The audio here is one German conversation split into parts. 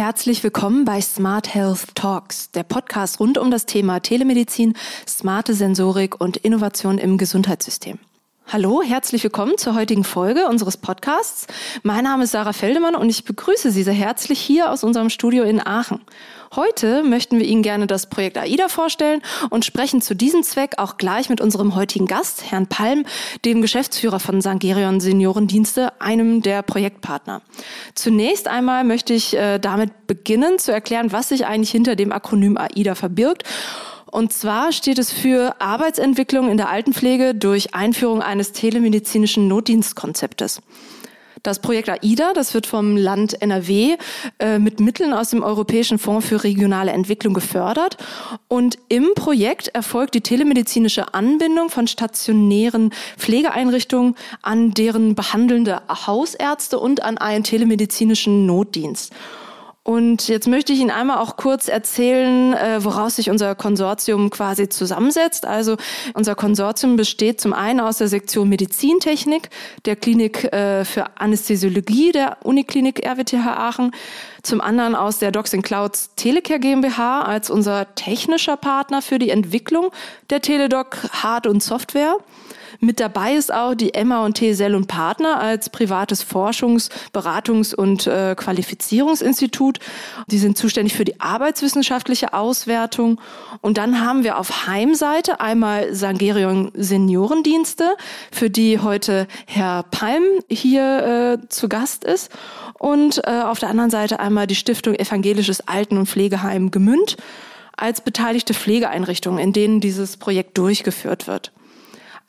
Herzlich willkommen bei Smart Health Talks, der Podcast rund um das Thema Telemedizin, smarte Sensorik und Innovation im Gesundheitssystem. Hallo, herzlich willkommen zur heutigen Folge unseres Podcasts. Mein Name ist Sarah Feldemann und ich begrüße Sie sehr herzlich hier aus unserem Studio in Aachen. Heute möchten wir Ihnen gerne das Projekt AIDA vorstellen und sprechen zu diesem Zweck auch gleich mit unserem heutigen Gast, Herrn Palm, dem Geschäftsführer von Sangerion Seniorendienste, einem der Projektpartner. Zunächst einmal möchte ich äh, damit beginnen zu erklären, was sich eigentlich hinter dem Akronym AIDA verbirgt und zwar steht es für Arbeitsentwicklung in der Altenpflege durch Einführung eines telemedizinischen Notdienstkonzeptes. Das Projekt AIDA, das wird vom Land NRW äh, mit Mitteln aus dem Europäischen Fonds für regionale Entwicklung gefördert. Und im Projekt erfolgt die telemedizinische Anbindung von stationären Pflegeeinrichtungen an deren behandelnde Hausärzte und an einen telemedizinischen Notdienst. Und jetzt möchte ich Ihnen einmal auch kurz erzählen, äh, woraus sich unser Konsortium quasi zusammensetzt. Also unser Konsortium besteht zum einen aus der Sektion Medizintechnik, der Klinik äh, für Anästhesiologie der Uniklinik RWTH Aachen, zum anderen aus der Docs Clouds Telecare GmbH als unser technischer Partner für die Entwicklung der Teledoc Hard- und Software. Mit dabei ist auch die M&T Sell und Partner als privates Forschungs-, Beratungs- und äh, Qualifizierungsinstitut. Die sind zuständig für die arbeitswissenschaftliche Auswertung. Und dann haben wir auf Heimseite einmal Sangerion Seniorendienste, für die heute Herr Palm hier äh, zu Gast ist. Und äh, auf der anderen Seite einmal die Stiftung Evangelisches Alten- und Pflegeheim Gemünd als beteiligte Pflegeeinrichtung, in denen dieses Projekt durchgeführt wird.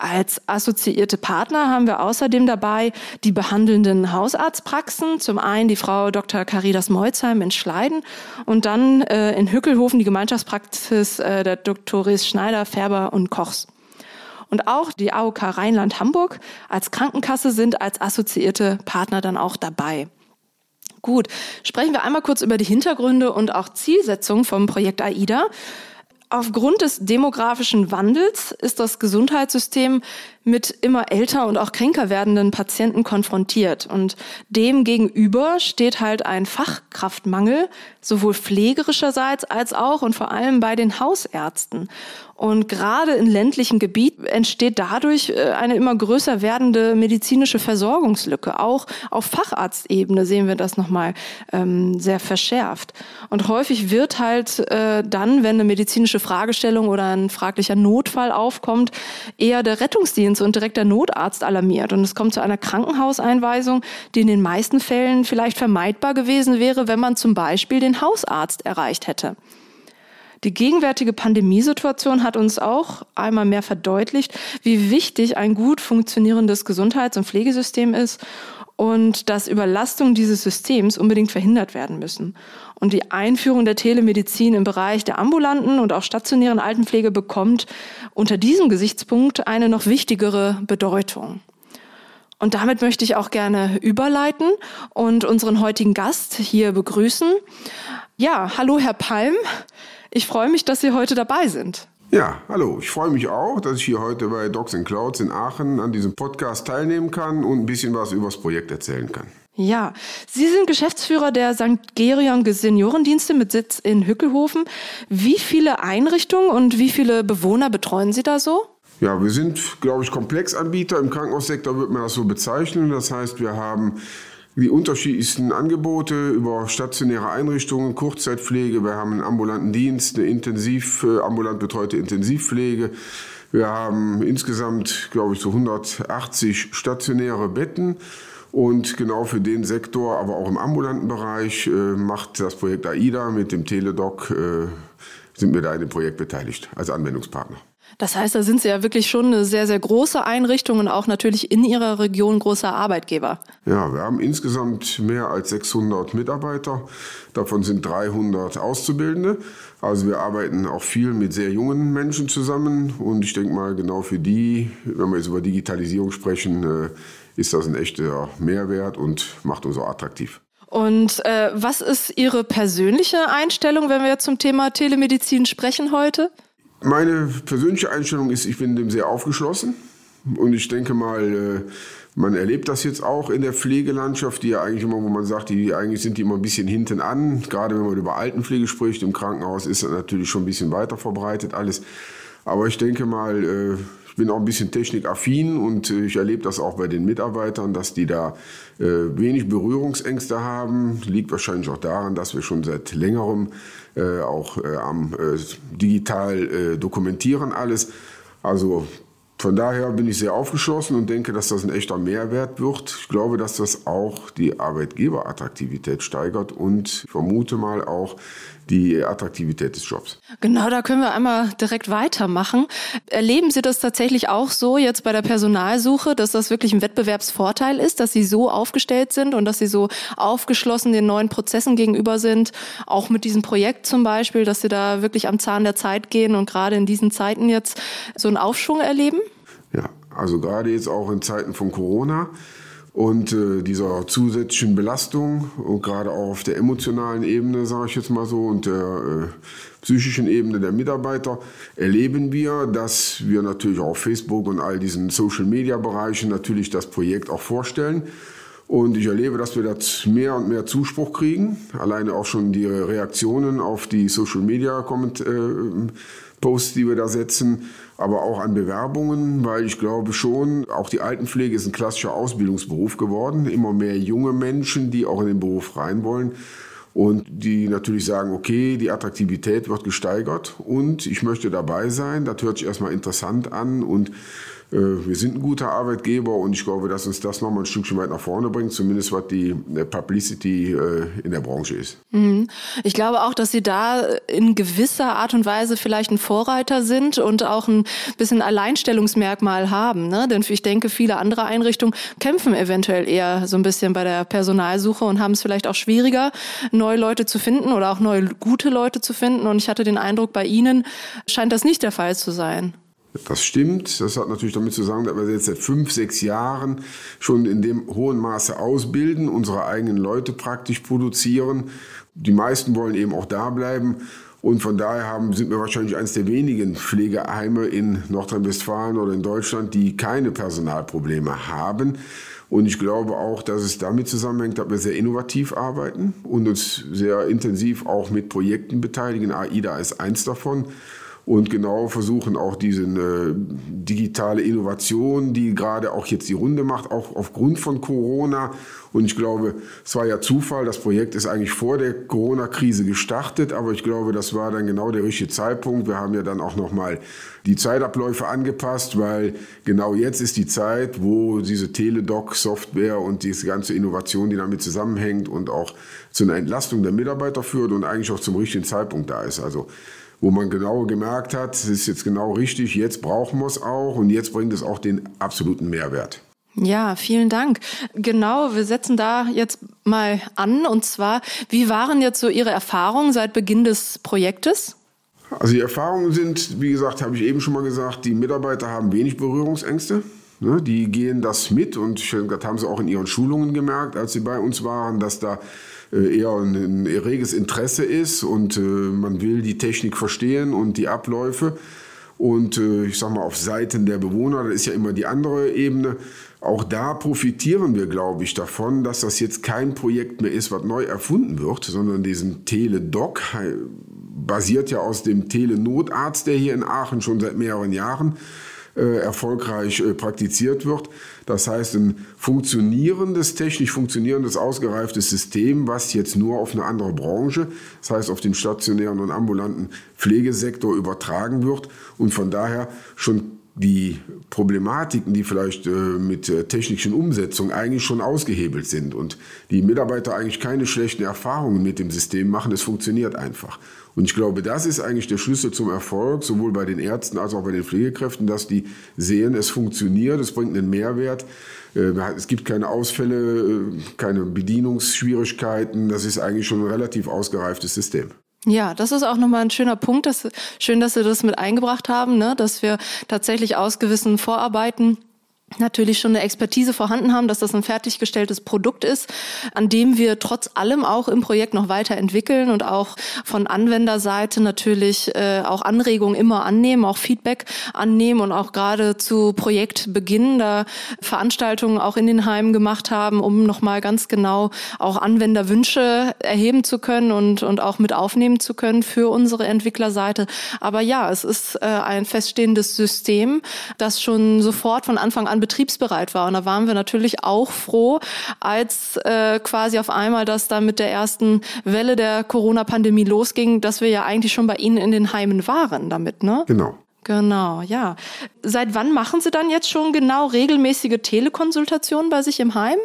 Als assoziierte Partner haben wir außerdem dabei die behandelnden Hausarztpraxen. Zum einen die Frau Dr. Caridas Meuzheim in Schleiden und dann äh, in Hückelhofen die Gemeinschaftspraxis äh, der Doktoris Schneider, Färber und Kochs. Und auch die AOK Rheinland-Hamburg als Krankenkasse sind als assoziierte Partner dann auch dabei. Gut, sprechen wir einmal kurz über die Hintergründe und auch Zielsetzungen vom Projekt AIDA. Aufgrund des demografischen Wandels ist das Gesundheitssystem mit immer älter und auch kränker werdenden Patienten konfrontiert. Und dem gegenüber steht halt ein Fachkraftmangel, sowohl pflegerischerseits als auch und vor allem bei den Hausärzten. Und gerade in ländlichen Gebieten entsteht dadurch äh, eine immer größer werdende medizinische Versorgungslücke. Auch auf Facharztebene sehen wir das nochmal ähm, sehr verschärft. Und häufig wird halt äh, dann, wenn eine medizinische Fragestellung oder ein fraglicher Notfall aufkommt, eher der Rettungsdienst und direkt der Notarzt alarmiert. Und es kommt zu einer Krankenhauseinweisung, die in den meisten Fällen vielleicht vermeidbar gewesen wäre, wenn man zum Beispiel den Hausarzt erreicht hätte. Die gegenwärtige Pandemiesituation hat uns auch einmal mehr verdeutlicht, wie wichtig ein gut funktionierendes Gesundheits- und Pflegesystem ist und dass Überlastungen dieses Systems unbedingt verhindert werden müssen. Und die Einführung der Telemedizin im Bereich der ambulanten und auch stationären Altenpflege bekommt unter diesem Gesichtspunkt eine noch wichtigere Bedeutung. Und damit möchte ich auch gerne überleiten und unseren heutigen Gast hier begrüßen. Ja, hallo Herr Palm. Ich freue mich, dass Sie heute dabei sind. Ja, hallo. Ich freue mich auch, dass ich hier heute bei Docs and Clouds in Aachen an diesem Podcast teilnehmen kann und ein bisschen was über das Projekt erzählen kann. Ja, Sie sind Geschäftsführer der St. Gerion Seniorendienste mit Sitz in Hückelhofen. Wie viele Einrichtungen und wie viele Bewohner betreuen Sie da so? Ja, wir sind, glaube ich, Komplexanbieter. Im Krankenhaussektor wird man das so bezeichnen. Das heißt, wir haben die unterschiedlichsten Angebote über stationäre Einrichtungen, Kurzzeitpflege, wir haben einen ambulanten Dienst, eine intensiv, äh, ambulant betreute Intensivpflege. Wir haben insgesamt, glaube ich, so 180 stationäre Betten. Und genau für den Sektor, aber auch im ambulanten Bereich, äh, macht das Projekt AIDA mit dem Teledoc, äh, sind wir da in dem Projekt beteiligt als Anwendungspartner. Das heißt, da sind Sie ja wirklich schon eine sehr, sehr große Einrichtung und auch natürlich in Ihrer Region großer Arbeitgeber. Ja, wir haben insgesamt mehr als 600 Mitarbeiter. Davon sind 300 Auszubildende. Also wir arbeiten auch viel mit sehr jungen Menschen zusammen. Und ich denke mal, genau für die, wenn wir jetzt über Digitalisierung sprechen, äh, ist das ein echter Mehrwert und macht uns auch attraktiv. Und äh, was ist Ihre persönliche Einstellung, wenn wir jetzt zum Thema Telemedizin sprechen heute? Meine persönliche Einstellung ist, ich bin dem sehr aufgeschlossen. Und ich denke mal, äh, Man erlebt das jetzt auch in der Pflegelandschaft, die ja eigentlich immer, wo man sagt, die eigentlich sind die immer ein bisschen hinten an. Gerade wenn man über Altenpflege spricht, im Krankenhaus ist das natürlich schon ein bisschen weiter verbreitet alles. Aber ich denke mal, äh, ich bin auch ein bisschen technikaffin und äh, ich erlebe das auch bei den Mitarbeitern, dass die da äh, wenig Berührungsängste haben. Liegt wahrscheinlich auch daran, dass wir schon seit längerem auch am digital dokumentieren alles. Also von daher bin ich sehr aufgeschlossen und denke, dass das ein echter Mehrwert wird. Ich glaube, dass das auch die Arbeitgeberattraktivität steigert und vermute mal auch die Attraktivität des Jobs. Genau, da können wir einmal direkt weitermachen. Erleben Sie das tatsächlich auch so jetzt bei der Personalsuche, dass das wirklich ein Wettbewerbsvorteil ist, dass Sie so aufgestellt sind und dass Sie so aufgeschlossen den neuen Prozessen gegenüber sind, auch mit diesem Projekt zum Beispiel, dass Sie da wirklich am Zahn der Zeit gehen und gerade in diesen Zeiten jetzt so einen Aufschwung erleben? Ja, also gerade jetzt auch in Zeiten von Corona und äh, dieser zusätzlichen Belastung und gerade auch auf der emotionalen Ebene, sage ich jetzt mal so, und der äh, psychischen Ebene der Mitarbeiter erleben wir, dass wir natürlich auch auf Facebook und all diesen Social-Media-Bereichen natürlich das Projekt auch vorstellen. Und ich erlebe, dass wir das mehr und mehr Zuspruch kriegen. Alleine auch schon die Reaktionen auf die Social-Media-Posts, äh, die wir da setzen, aber auch an Bewerbungen, weil ich glaube schon, auch die Altenpflege ist ein klassischer Ausbildungsberuf geworden. Immer mehr junge Menschen, die auch in den Beruf rein wollen und die natürlich sagen, okay, die Attraktivität wird gesteigert und ich möchte dabei sein. Das hört sich erstmal interessant an und wir sind ein guter Arbeitgeber und ich glaube, dass uns das nochmal ein Stückchen weit nach vorne bringt, zumindest was die äh, Publicity äh, in der Branche ist. Mhm. Ich glaube auch, dass Sie da in gewisser Art und Weise vielleicht ein Vorreiter sind und auch ein bisschen Alleinstellungsmerkmal haben. Ne? Denn ich denke, viele andere Einrichtungen kämpfen eventuell eher so ein bisschen bei der Personalsuche und haben es vielleicht auch schwieriger, neue Leute zu finden oder auch neue gute Leute zu finden. Und ich hatte den Eindruck, bei Ihnen scheint das nicht der Fall zu sein. Das stimmt. Das hat natürlich damit zu sagen, dass wir jetzt seit fünf, sechs Jahren schon in dem hohen Maße ausbilden, unsere eigenen Leute praktisch produzieren. Die meisten wollen eben auch da bleiben. Und von daher haben, sind wir wahrscheinlich eines der wenigen Pflegeheime in Nordrhein-Westfalen oder in Deutschland, die keine Personalprobleme haben. Und ich glaube auch, dass es damit zusammenhängt, dass wir sehr innovativ arbeiten und uns sehr intensiv auch mit Projekten beteiligen. AIDA ist eins davon und genau versuchen auch diese äh, digitale Innovation, die gerade auch jetzt die Runde macht, auch aufgrund von Corona. Und ich glaube, es war ja Zufall, das Projekt ist eigentlich vor der Corona-Krise gestartet, aber ich glaube, das war dann genau der richtige Zeitpunkt. Wir haben ja dann auch nochmal die Zeitabläufe angepasst, weil genau jetzt ist die Zeit, wo diese Teledoc-Software und diese ganze Innovation, die damit zusammenhängt und auch zu einer Entlastung der Mitarbeiter führt und eigentlich auch zum richtigen Zeitpunkt da ist. Also wo man genau gemerkt hat, es ist jetzt genau richtig, jetzt brauchen wir es auch und jetzt bringt es auch den absoluten Mehrwert. Ja, vielen Dank. Genau, wir setzen da jetzt mal an. Und zwar, wie waren jetzt so Ihre Erfahrungen seit Beginn des Projektes? Also die Erfahrungen sind, wie gesagt, habe ich eben schon mal gesagt, die Mitarbeiter haben wenig Berührungsängste. Ne? Die gehen das mit und das haben sie auch in ihren Schulungen gemerkt, als sie bei uns waren, dass da äh, eher ein, ein reges Interesse ist und äh, man will die Technik verstehen und die Abläufe. Und äh, ich sage mal, auf Seiten der Bewohner, das ist ja immer die andere Ebene, auch da profitieren wir, glaube ich, davon, dass das jetzt kein Projekt mehr ist, was neu erfunden wird, sondern diesen Teledoc basiert ja aus dem Telenotarzt, der hier in Aachen schon seit mehreren Jahren äh, erfolgreich äh, praktiziert wird. Das heißt, ein funktionierendes, technisch funktionierendes, ausgereiftes System, was jetzt nur auf eine andere Branche, das heißt auf den stationären und ambulanten Pflegesektor übertragen wird und von daher schon die Problematiken, die vielleicht äh, mit äh, technischen Umsetzungen eigentlich schon ausgehebelt sind und die Mitarbeiter eigentlich keine schlechten Erfahrungen mit dem System machen, es funktioniert einfach. Und ich glaube, das ist eigentlich der Schlüssel zum Erfolg, sowohl bei den Ärzten als auch bei den Pflegekräften, dass die sehen, es funktioniert, es bringt einen Mehrwert. Äh, es gibt keine Ausfälle, äh, keine Bedienungsschwierigkeiten. Das ist eigentlich schon ein relativ ausgereiftes System. Ja, das ist auch nochmal ein schöner Punkt. Dass, schön, dass Sie das mit eingebracht haben, ne? dass wir tatsächlich aus gewissen Vorarbeiten natürlich schon eine Expertise vorhanden haben, dass das ein fertiggestelltes Produkt ist, an dem wir trotz allem auch im Projekt noch weiterentwickeln und auch von Anwenderseite natürlich äh, auch Anregungen immer annehmen, auch Feedback annehmen und auch gerade zu Projektbeginn da Veranstaltungen auch in den Heimen gemacht haben, um nochmal ganz genau auch Anwenderwünsche erheben zu können und, und auch mit aufnehmen zu können für unsere Entwicklerseite. Aber ja, es ist äh, ein feststehendes System, das schon sofort von Anfang an betriebsbereit war. Und da waren wir natürlich auch froh, als äh, quasi auf einmal das dann mit der ersten Welle der Corona-Pandemie losging, dass wir ja eigentlich schon bei Ihnen in den Heimen waren damit, ne? Genau. Genau, ja. Seit wann machen Sie dann jetzt schon genau regelmäßige Telekonsultationen bei sich im Heim?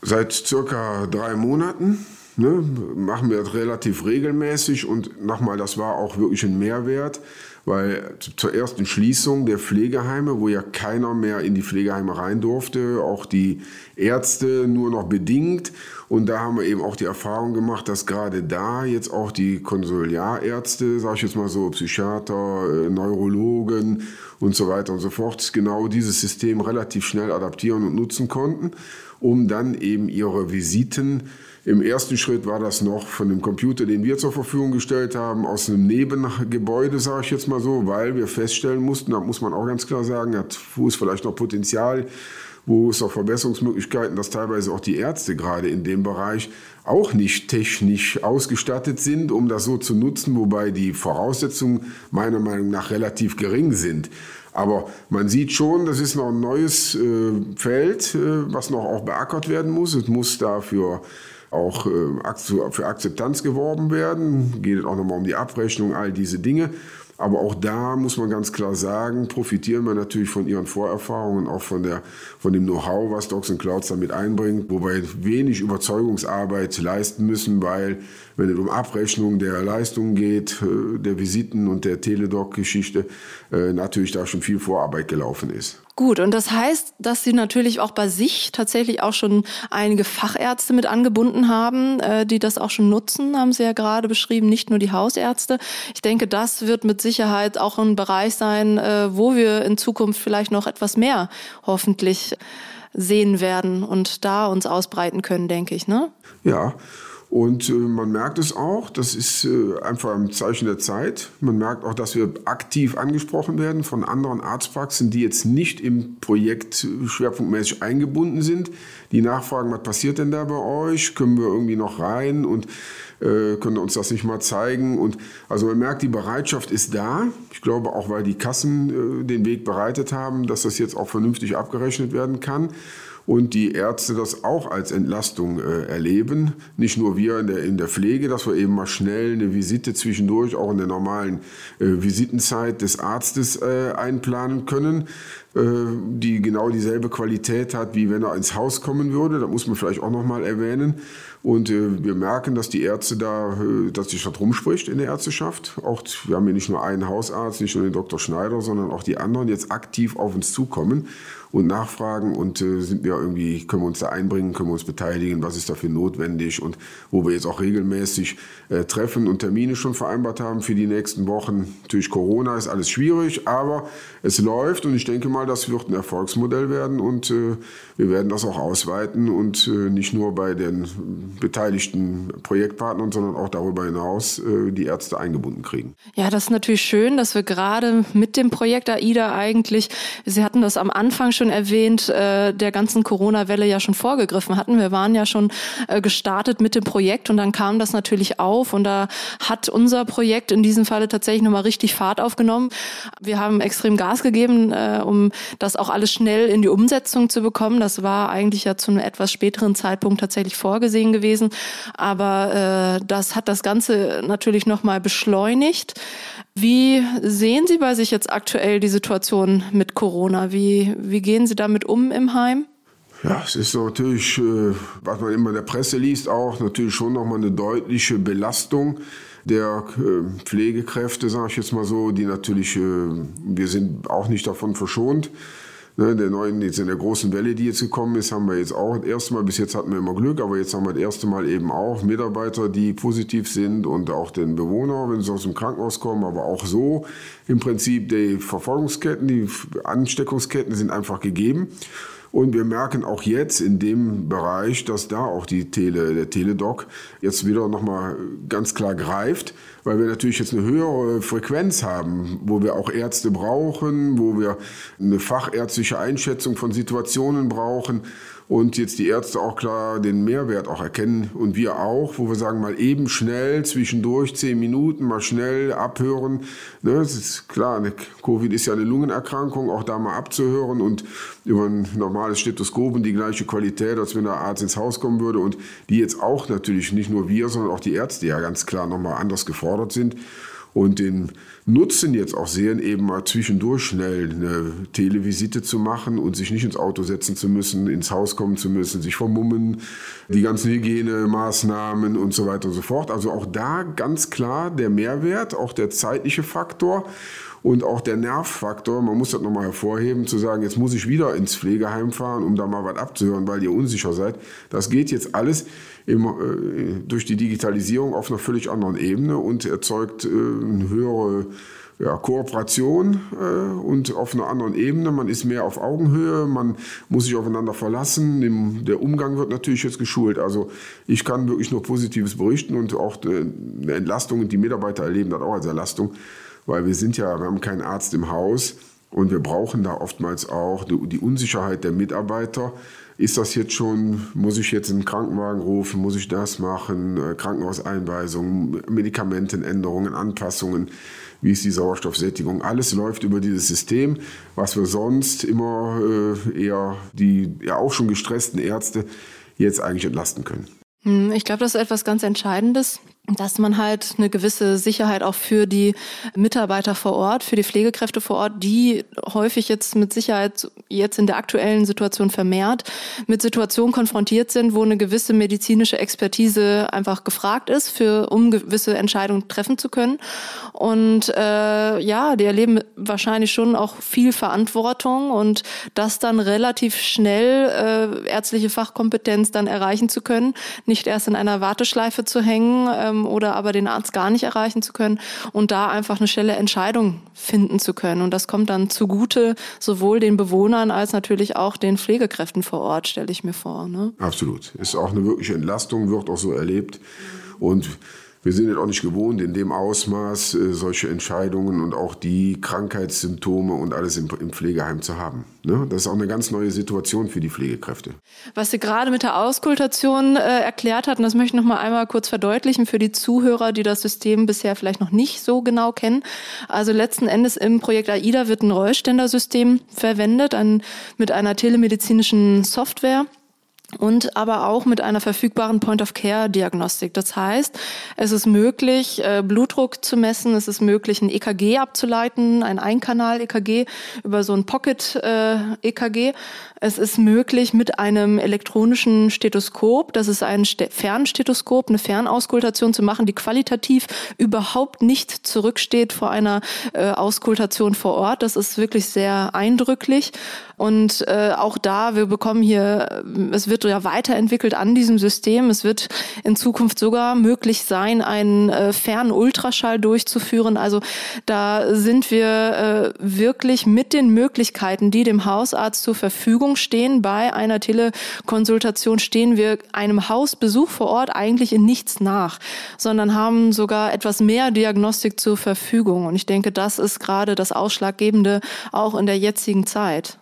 Seit circa drei Monaten. Ne, machen wir das relativ regelmäßig und nochmal, das war auch wirklich ein Mehrwert weil zur ersten Schließung der Pflegeheime, wo ja keiner mehr in die Pflegeheime rein durfte, auch die Ärzte nur noch bedingt. Und da haben wir eben auch die Erfahrung gemacht, dass gerade da jetzt auch die Konsiliarärzte, sage ich jetzt mal so, Psychiater, äh, Neurologen und so weiter und so fort, genau dieses System relativ schnell adaptieren und nutzen konnten, um dann eben ihre Visiten im ersten Schritt war das noch von dem Computer, den wir zur Verfügung gestellt haben, aus einem Nebengebäude, sage ich jetzt mal so, weil wir feststellen mussten, da muss man auch ganz klar sagen, hat Fuß vielleicht noch Potenzial, wo es auch Verbesserungsmöglichkeiten, dass teilweise auch die Ärzte gerade in dem Bereich auch nicht technisch ausgestattet sind, um das so zu nutzen, wobei die Voraussetzungen meiner Meinung nach relativ gering sind. Aber man sieht schon, das ist noch ein neues äh, Feld, äh, was noch auch beackert werden muss. Es muss dafür auch äh, für Akzeptanz geworben werden. Geht auch nochmal um die Abrechnung, all diese Dinge. Aber auch da muss man ganz klar sagen, profitieren wir natürlich von ihren Vorerfahrungen, auch von, der, von dem Know-how, was Docs Clouds damit einbringt, wobei wenig Überzeugungsarbeit leisten müssen, weil wenn es um Abrechnung der Leistungen geht, äh, der Visiten und der Teledoc-Geschichte, äh, natürlich da schon viel Vorarbeit gelaufen ist. Gut, und das heißt, dass Sie natürlich auch bei sich tatsächlich auch schon einige Fachärzte mit angebunden haben, äh, die das auch schon nutzen, haben Sie ja gerade beschrieben, nicht nur die Hausärzte. Ich denke, das wird mit Sicherheit auch ein Bereich sein, wo wir in Zukunft vielleicht noch etwas mehr hoffentlich sehen werden und da uns ausbreiten können, denke ich, ne? Ja. Und äh, man merkt es auch, das ist äh, einfach ein Zeichen der Zeit. Man merkt auch, dass wir aktiv angesprochen werden von anderen Arztpraxen, die jetzt nicht im Projekt äh, schwerpunktmäßig eingebunden sind. Die nachfragen, was passiert denn da bei euch? Können wir irgendwie noch rein und können uns das nicht mal zeigen? Und also man merkt, die Bereitschaft ist da. Ich glaube auch, weil die Kassen den Weg bereitet haben, dass das jetzt auch vernünftig abgerechnet werden kann und die Ärzte das auch als Entlastung äh, erleben. Nicht nur wir in der, in der Pflege, dass wir eben mal schnell eine Visite zwischendurch, auch in der normalen äh, Visitenzeit des Arztes äh, einplanen können, äh, die genau dieselbe Qualität hat, wie wenn er ins Haus kommen würde. Da muss man vielleicht auch noch mal erwähnen. Und äh, wir merken, dass die Ärzte da, äh, dass sich das rumspricht in der Ärzteschaft. Auch wir haben ja nicht nur einen Hausarzt, nicht nur den Dr. Schneider, sondern auch die anderen jetzt aktiv auf uns zukommen und nachfragen und äh, sind wir irgendwie, können wir uns da einbringen, können wir uns beteiligen, was ist dafür notwendig und wo wir jetzt auch regelmäßig äh, Treffen und Termine schon vereinbart haben für die nächsten Wochen. Natürlich Corona ist alles schwierig, aber es läuft und ich denke mal, das wird ein Erfolgsmodell werden und äh, wir werden das auch ausweiten und äh, nicht nur bei den beteiligten Projektpartnern, sondern auch darüber hinaus äh, die Ärzte eingebunden kriegen. Ja, das ist natürlich schön, dass wir gerade mit dem Projekt AIDA eigentlich, Sie hatten das am Anfang schon schon erwähnt, äh, der ganzen Corona-Welle ja schon vorgegriffen hatten. Wir waren ja schon äh, gestartet mit dem Projekt und dann kam das natürlich auf und da hat unser Projekt in diesem Falle tatsächlich nochmal richtig Fahrt aufgenommen. Wir haben extrem Gas gegeben, äh, um das auch alles schnell in die Umsetzung zu bekommen. Das war eigentlich ja zu einem etwas späteren Zeitpunkt tatsächlich vorgesehen gewesen, aber äh, das hat das Ganze natürlich nochmal beschleunigt. Wie sehen Sie bei sich jetzt aktuell die Situation mit Corona? Wie, wie gehen Sie damit um im Heim? Ja, es ist natürlich, äh, was man immer in der Presse liest, auch natürlich schon nochmal eine deutliche Belastung der äh, Pflegekräfte, sage ich jetzt mal so, die natürlich, äh, wir sind auch nicht davon verschont. Ne, der neuen, jetzt in der großen Welle, die jetzt gekommen ist, haben wir jetzt auch das erste Mal, bis jetzt hatten wir immer Glück, aber jetzt haben wir das erste Mal eben auch Mitarbeiter, die positiv sind und auch den Bewohner, wenn sie aus dem Krankenhaus kommen, aber auch so im Prinzip die Verfolgungsketten, die Ansteckungsketten sind einfach gegeben. Und wir merken auch jetzt in dem Bereich, dass da auch die Tele, der Teledoc jetzt wieder nochmal ganz klar greift, weil wir natürlich jetzt eine höhere Frequenz haben, wo wir auch Ärzte brauchen, wo wir eine fachärztliche Einschätzung von Situationen brauchen und jetzt die Ärzte auch klar den Mehrwert auch erkennen. Und wir auch, wo wir sagen, mal eben schnell zwischendurch zehn Minuten mal schnell abhören. Ne, das ist klar, eine Covid ist ja eine Lungenerkrankung, auch da mal abzuhören und über ein normales Stethoskop die gleiche Qualität, als wenn der Arzt ins Haus kommen würde. Und die jetzt auch natürlich nicht nur wir, sondern auch die Ärzte ja ganz klar nochmal anders gefordert sind und den Nutzen jetzt auch sehen, eben mal zwischendurch schnell eine Televisite zu machen und sich nicht ins Auto setzen zu müssen, ins Haus kommen zu müssen, sich vermummen, die ganzen Hygienemaßnahmen und so weiter und so fort. Also auch da ganz klar der Mehrwert, auch der zeitliche Faktor und auch der Nervfaktor, man muss das nochmal hervorheben, zu sagen, jetzt muss ich wieder ins Pflegeheim fahren, um da mal was abzuhören, weil ihr unsicher seid. Das geht jetzt alles im, äh, durch die Digitalisierung auf einer völlig anderen Ebene und erzeugt äh, eine höhere ja, Kooperation äh, und auf einer anderen Ebene. Man ist mehr auf Augenhöhe, man muss sich aufeinander verlassen. Im, der Umgang wird natürlich jetzt geschult. Also ich kann wirklich nur Positives berichten und auch äh, eine Entlastung, die Mitarbeiter erleben das auch als Erlastung weil wir sind ja, wir haben keinen Arzt im Haus und wir brauchen da oftmals auch die Unsicherheit der Mitarbeiter. Ist das jetzt schon, muss ich jetzt einen Krankenwagen rufen, muss ich das machen, äh, Krankenhauseinweisungen, Medikamentenänderungen, Anpassungen, wie ist die Sauerstoffsättigung, alles läuft über dieses System, was wir sonst immer äh, eher die ja auch schon gestressten Ärzte jetzt eigentlich entlasten können. Hm, ich glaube, das ist etwas ganz Entscheidendes, dass man halt eine gewisse Sicherheit auch für die Mitarbeiter vor Ort, für die Pflegekräfte vor Ort, die häufig jetzt mit Sicherheit jetzt in der aktuellen Situation vermehrt mit Situationen konfrontiert sind, wo eine gewisse medizinische Expertise einfach gefragt ist, für um gewisse Entscheidungen treffen zu können. Und äh, ja, die erleben wahrscheinlich schon auch viel Verantwortung und das dann relativ schnell äh, ärztliche Fachkompetenz dann erreichen zu können, nicht erst in einer Warteschleife zu hängen. Äh, ähm, oder aber den Arzt gar nicht erreichen zu können und da einfach eine schnelle Entscheidung finden zu können. Und das kommt dann zugute sowohl den Bewohnern als natürlich auch den Pflegekräften vor Ort, stelle ich mir vor. Ne? Absolut. Ist auch eine wirkliche Entlastung, wird auch so erlebt. Und wir sind es auch nicht gewohnt, in dem Ausmaß äh, solche Entscheidungen und auch die Krankheitssymptome und alles im, im Pflegeheim zu haben. Ne? Das ist auch eine ganz neue Situation für die Pflegekräfte. Was Sie gerade mit der Auskultation äh, erklärt hatten, das möchte ich noch mal einmal kurz verdeutlichen für die Zuhörer, die das System bisher vielleicht noch nicht so genau kennen. Also letzten Endes im Projekt AIDA wird ein Rollständersystem verwendet, ein, mit einer telemedizinischen Software und aber auch mit einer verfügbaren Point-of-Care-Diagnostik. Das heißt, es ist möglich, äh, Blutdruck zu messen, es ist möglich, ein EKG abzuleiten, ein Einkanal-EKG über so ein Pocket-EKG. Es ist möglich mit einem elektronischen Stethoskop, das ist ein Fernstethoskop, eine Fernauskultation zu machen, die qualitativ überhaupt nicht zurücksteht vor einer äh, Auskultation vor Ort. Das ist wirklich sehr eindrücklich. Und äh, auch da, wir bekommen hier, es wird ja weiterentwickelt an diesem System. Es wird in Zukunft sogar möglich sein, einen äh, Fernultraschall durchzuführen. Also da sind wir äh, wirklich mit den Möglichkeiten, die dem Hausarzt zur Verfügung stehen, bei einer Telekonsultation stehen wir einem Hausbesuch vor Ort eigentlich in nichts nach, sondern haben sogar etwas mehr Diagnostik zur Verfügung. Und ich denke, das ist gerade das Ausschlaggebende auch in der jetzigen Zeit.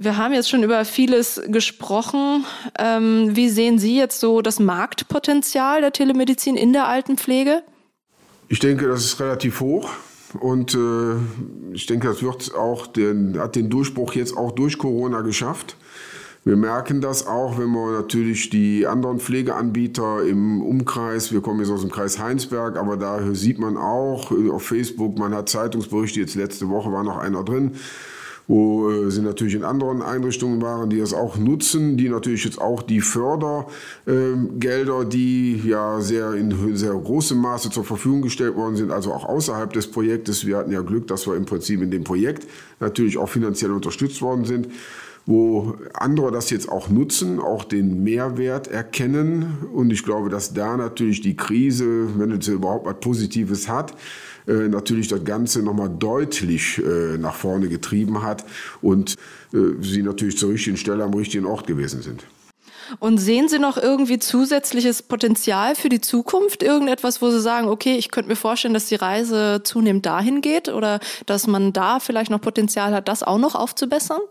Wir haben jetzt schon über vieles gesprochen. Ähm, wie sehen Sie jetzt so das Marktpotenzial der Telemedizin in der Altenpflege? Ich denke, das ist relativ hoch. Und äh, ich denke, das wird auch den, hat den Durchbruch jetzt auch durch Corona geschafft. Wir merken das auch, wenn wir natürlich die anderen Pflegeanbieter im Umkreis, wir kommen jetzt aus dem Kreis Heinsberg, aber da sieht man auch auf Facebook, man hat Zeitungsberichte, jetzt letzte Woche war noch einer drin, wo äh, sie natürlich in anderen Einrichtungen waren, die das auch nutzen, die natürlich jetzt auch die Fördergelder, die ja sehr in sehr großem Maße zur Verfügung gestellt worden sind, also auch außerhalb des Projektes. Wir hatten ja Glück, dass wir im Prinzip in dem Projekt natürlich auch finanziell unterstützt worden sind wo andere das jetzt auch nutzen, auch den Mehrwert erkennen. Und ich glaube, dass da natürlich die Krise, wenn es überhaupt was Positives hat, äh, natürlich das Ganze nochmal deutlich äh, nach vorne getrieben hat und äh, sie natürlich zur richtigen Stelle am richtigen Ort gewesen sind. Und sehen Sie noch irgendwie zusätzliches Potenzial für die Zukunft? Irgendetwas, wo Sie sagen, okay, ich könnte mir vorstellen, dass die Reise zunehmend dahin geht oder dass man da vielleicht noch Potenzial hat, das auch noch aufzubessern?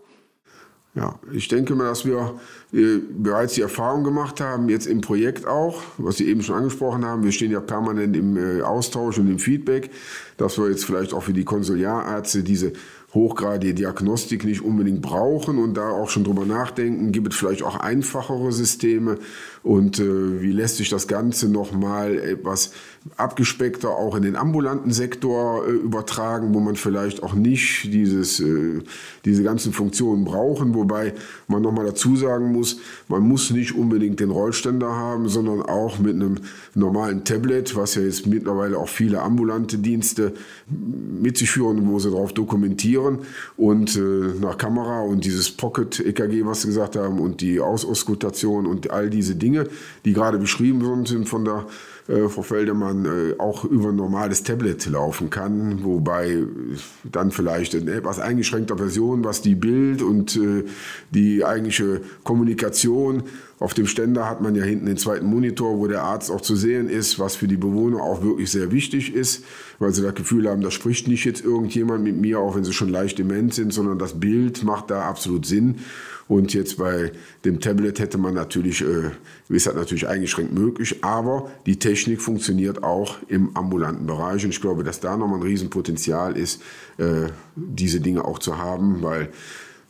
Ja, ich denke mal, dass wir äh, bereits die Erfahrung gemacht haben, jetzt im Projekt auch, was Sie eben schon angesprochen haben. Wir stehen ja permanent im äh, Austausch und im Feedback, dass wir jetzt vielleicht auch für die Konsiliarärzte diese hochgradige Diagnostik nicht unbedingt brauchen und da auch schon drüber nachdenken, gibt es vielleicht auch einfachere Systeme und äh, wie lässt sich das Ganze nochmal etwas abgespeckter auch in den ambulanten Sektor äh, übertragen, wo man vielleicht auch nicht dieses, äh, diese ganzen Funktionen brauchen, wobei man nochmal dazu sagen muss, man muss nicht unbedingt den Rollständer haben, sondern auch mit einem normalen Tablet, was ja jetzt mittlerweile auch viele ambulante Dienste mit sich führen, wo sie darauf dokumentieren und äh, nach Kamera und dieses Pocket-EKG, was sie gesagt haben, und die Ausauskultation und all diese Dinge, die gerade beschrieben worden sind von der äh, Frau Feldemann äh, auch über ein normales Tablet laufen kann, wobei dann vielleicht in etwas eingeschränkter Version, was die Bild und äh, die eigentliche Kommunikation auf dem Ständer hat man ja hinten den zweiten Monitor, wo der Arzt auch zu sehen ist, was für die Bewohner auch wirklich sehr wichtig ist, weil sie das Gefühl haben, da spricht nicht jetzt irgendjemand mit mir, auch wenn sie schon leicht dement sind, sondern das Bild macht da absolut Sinn. Und jetzt bei dem Tablet hätte man natürlich, äh, ist das natürlich eingeschränkt möglich, aber die Technik funktioniert auch im ambulanten Bereich. Und ich glaube, dass da nochmal ein Riesenpotenzial ist, äh, diese Dinge auch zu haben, weil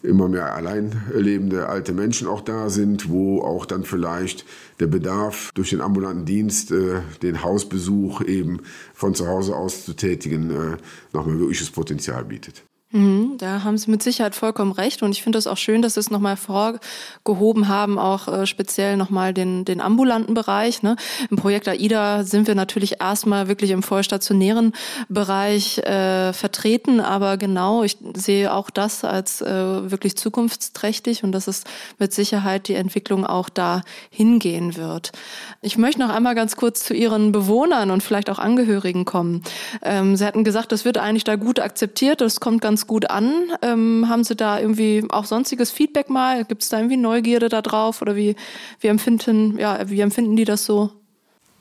immer mehr allein lebende alte Menschen auch da sind, wo auch dann vielleicht der Bedarf durch den ambulanten Dienst, äh, den Hausbesuch eben von zu Hause aus zu tätigen, äh, nochmal wirkliches Potenzial bietet. Mhm, da haben Sie mit Sicherheit vollkommen recht und ich finde es auch schön, dass Sie es nochmal vorgehoben haben, auch äh, speziell nochmal den, den ambulanten Bereich. Ne? Im Projekt AIDA sind wir natürlich erstmal wirklich im vollstationären Bereich äh, vertreten, aber genau, ich sehe auch das als äh, wirklich zukunftsträchtig und dass es mit Sicherheit die Entwicklung auch da hingehen wird. Ich möchte noch einmal ganz kurz zu Ihren Bewohnern und vielleicht auch Angehörigen kommen. Ähm, Sie hatten gesagt, das wird eigentlich da gut akzeptiert, das kommt ganz ganz gut an. Ähm, haben Sie da irgendwie auch sonstiges Feedback mal? Gibt es da irgendwie Neugierde da drauf oder wie, wie empfinden, ja, wie empfinden die das so?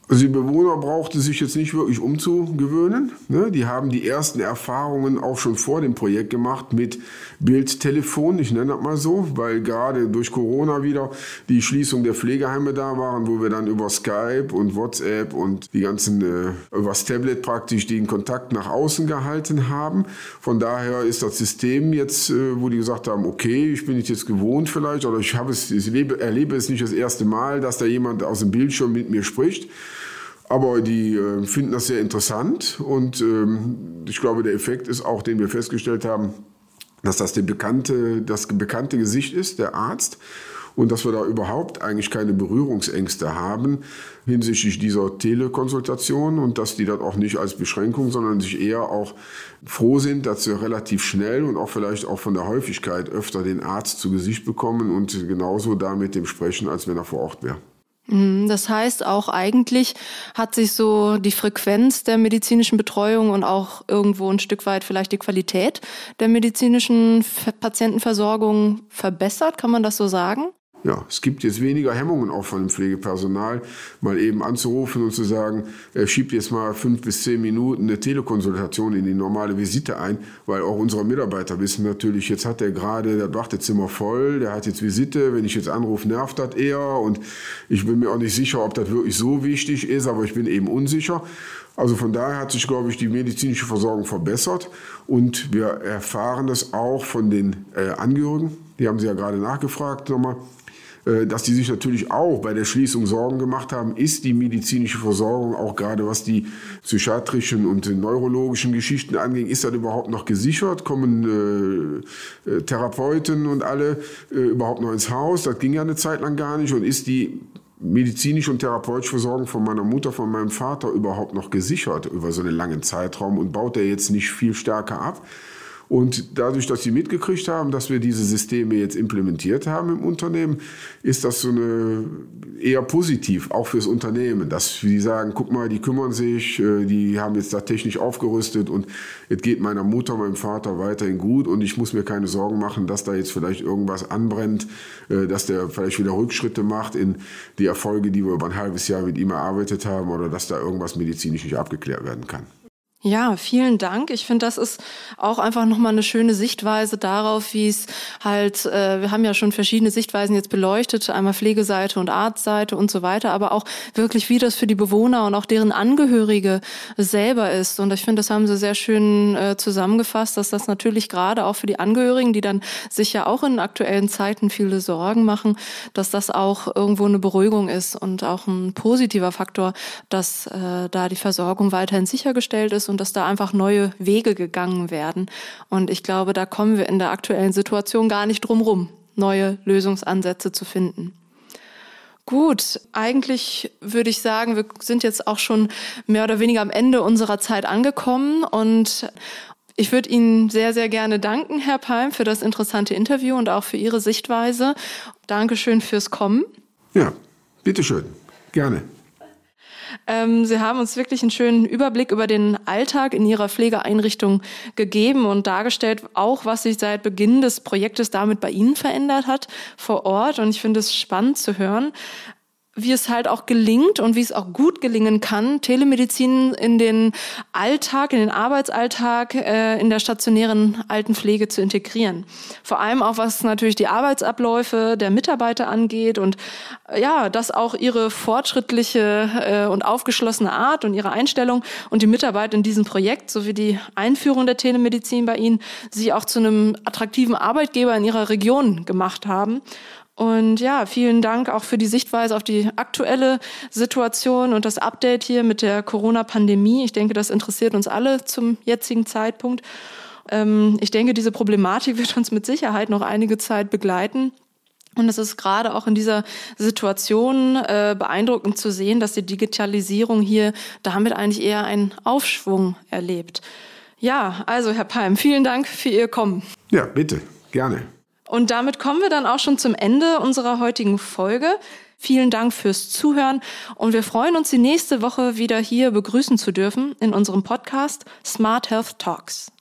Also die Bewohner brauchten sich jetzt nicht wirklich umzugewöhnen. Ne? Die haben die ersten Erfahrungen auch schon vor dem Projekt gemacht mit Bildtelefon, ich nenne das mal so, weil gerade durch Corona wieder die Schließung der Pflegeheime da waren, wo wir dann über Skype und WhatsApp und die ganzen, äh, übers Tablet praktisch den Kontakt nach außen gehalten haben. Von daher ist das System jetzt, äh, wo die gesagt haben, okay, ich bin jetzt gewohnt vielleicht oder ich, habe es, ich lebe, erlebe es nicht das erste Mal, dass da jemand aus dem Bildschirm mit mir spricht. Aber die äh, finden das sehr interessant und ähm, ich glaube, der Effekt ist auch, den wir festgestellt haben, dass das bekannte, das bekannte Gesicht ist, der Arzt und dass wir da überhaupt eigentlich keine Berührungsängste haben hinsichtlich dieser Telekonsultation und dass die das auch nicht als Beschränkung, sondern sich eher auch froh sind, dass sie relativ schnell und auch vielleicht auch von der Häufigkeit öfter den Arzt zu Gesicht bekommen und genauso da mit dem sprechen, als wenn er vor Ort wäre. Mhm, das heißt auch eigentlich hat sich so die Frequenz der medizinischen Betreuung und auch irgendwo ein Stück weit vielleicht die Qualität der medizinischen Patientenversorgung verbessert, kann man das so sagen? Ja, es gibt jetzt weniger Hemmungen auch von dem Pflegepersonal, mal eben anzurufen und zu sagen, er schiebt jetzt mal fünf bis zehn Minuten eine Telekonsultation in die normale Visite ein, weil auch unsere Mitarbeiter wissen natürlich, jetzt hat er gerade das Wartezimmer voll, der hat jetzt Visite, wenn ich jetzt anrufe, nervt das eher und ich bin mir auch nicht sicher, ob das wirklich so wichtig ist, aber ich bin eben unsicher. Also von daher hat sich, glaube ich, die medizinische Versorgung verbessert und wir erfahren das auch von den äh, Angehörigen. Die haben Sie ja gerade nachgefragt nochmal Äh, dass die sich natürlich auch bei der Schließung Sorgen gemacht haben, ist die medizinische Versorgung, auch gerade was die psychiatrischen und neurologischen Geschichten angeht, ist das überhaupt noch gesichert? Kommen äh, äh, Therapeuten und alle äh, überhaupt noch ins Haus? Das ging ja eine Zeit lang gar nicht. Und ist die medizinische und therapeutische Versorgung von meiner Mutter, von meinem Vater überhaupt noch gesichert über so einen langen Zeitraum und baut er jetzt nicht viel stärker ab? Und dadurch, dass sie mitgekriegt haben, dass wir diese Systeme jetzt implementiert haben im Unternehmen, ist das so eine eher positiv, auch fürs Unternehmen, dass sie sagen, guck mal, die kümmern sich, äh, die haben jetzt da technisch aufgerüstet und es geht meiner Mutter, meinem Vater weiterhin gut und ich muss mir keine Sorgen machen, dass da jetzt vielleicht irgendwas anbrennt, äh, dass der vielleicht wieder Rückschritte macht in die Erfolge, die wir über ein halbes Jahr mit ihm erarbeitet haben oder dass da irgendwas medizinisch nicht abgeklärt werden kann. Ja, vielen Dank. Ich finde, das ist auch einfach nochmal eine schöne Sichtweise darauf, wie es halt, äh, wir haben ja schon verschiedene Sichtweisen jetzt beleuchtet, einmal Pflegeseite und Arztseite und so weiter, aber auch wirklich, wie das für die Bewohner und auch deren Angehörige selber ist. Und ich finde, das haben Sie sehr schön äh, zusammengefasst, dass das natürlich gerade auch für die Angehörigen, die dann sich ja auch in aktuellen Zeiten viele Sorgen machen, dass das auch irgendwo eine Beruhigung ist und auch ein positiver Faktor, dass äh, da die Versorgung weiterhin sichergestellt ist und dass da einfach neue Wege gegangen werden. Und ich glaube, da kommen wir in der aktuellen Situation gar nicht drum rum, neue Lösungsansätze zu finden. Gut, eigentlich würde ich sagen, wir sind jetzt auch schon mehr oder weniger am Ende unserer Zeit angekommen und ich würde Ihnen sehr, sehr gerne danken, Herr Palm, für das interessante Interview und auch für Ihre Sichtweise. Dankeschön fürs Kommen. Ja, bitteschön. Gerne. Ähm, Sie haben uns wirklich einen schönen Überblick über den Alltag in Ihrer Pflegeeinrichtung gegeben und dargestellt, auch was sich seit Beginn des Projektes damit bei Ihnen verändert hat vor Ort. Und ich finde es spannend zu hören, wie es halt auch gelingt und wie es auch gut gelingen kann, Telemedizin in den Alltag, in den Arbeitsalltag, äh, in der stationären Altenpflege zu integrieren. Vor allem auch was natürlich die Arbeitsabläufe der Mitarbeiter angeht und äh, ja, dass auch ihre fortschrittliche äh, und aufgeschlossene Art und ihre Einstellung und die Mitarbeit in diesem Projekt sowie die Einführung der Telemedizin bei ihnen sie auch zu einem attraktiven Arbeitgeber in ihrer Region gemacht haben. Und ja, vielen Dank auch für die Sichtweise auf die aktuelle Situation und das Update hier mit der Corona-Pandemie. Ich denke, das interessiert uns alle zum jetzigen Zeitpunkt. Ähm, ich denke, diese Problematik wird uns mit Sicherheit noch einige Zeit begleiten. Und es ist gerade auch in dieser Situation äh, beeindruckend zu sehen, dass die Digitalisierung hier damit eigentlich eher einen Aufschwung erlebt. Ja, also Herr Palm, vielen Dank für Ihr Kommen. Ja, bitte, gerne. Und damit kommen wir dann auch schon zum Ende unserer heutigen Folge. Vielen Dank fürs Zuhören und wir freuen uns, die nächste Woche wieder hier begrüßen zu dürfen in unserem Podcast Smart Health Talks.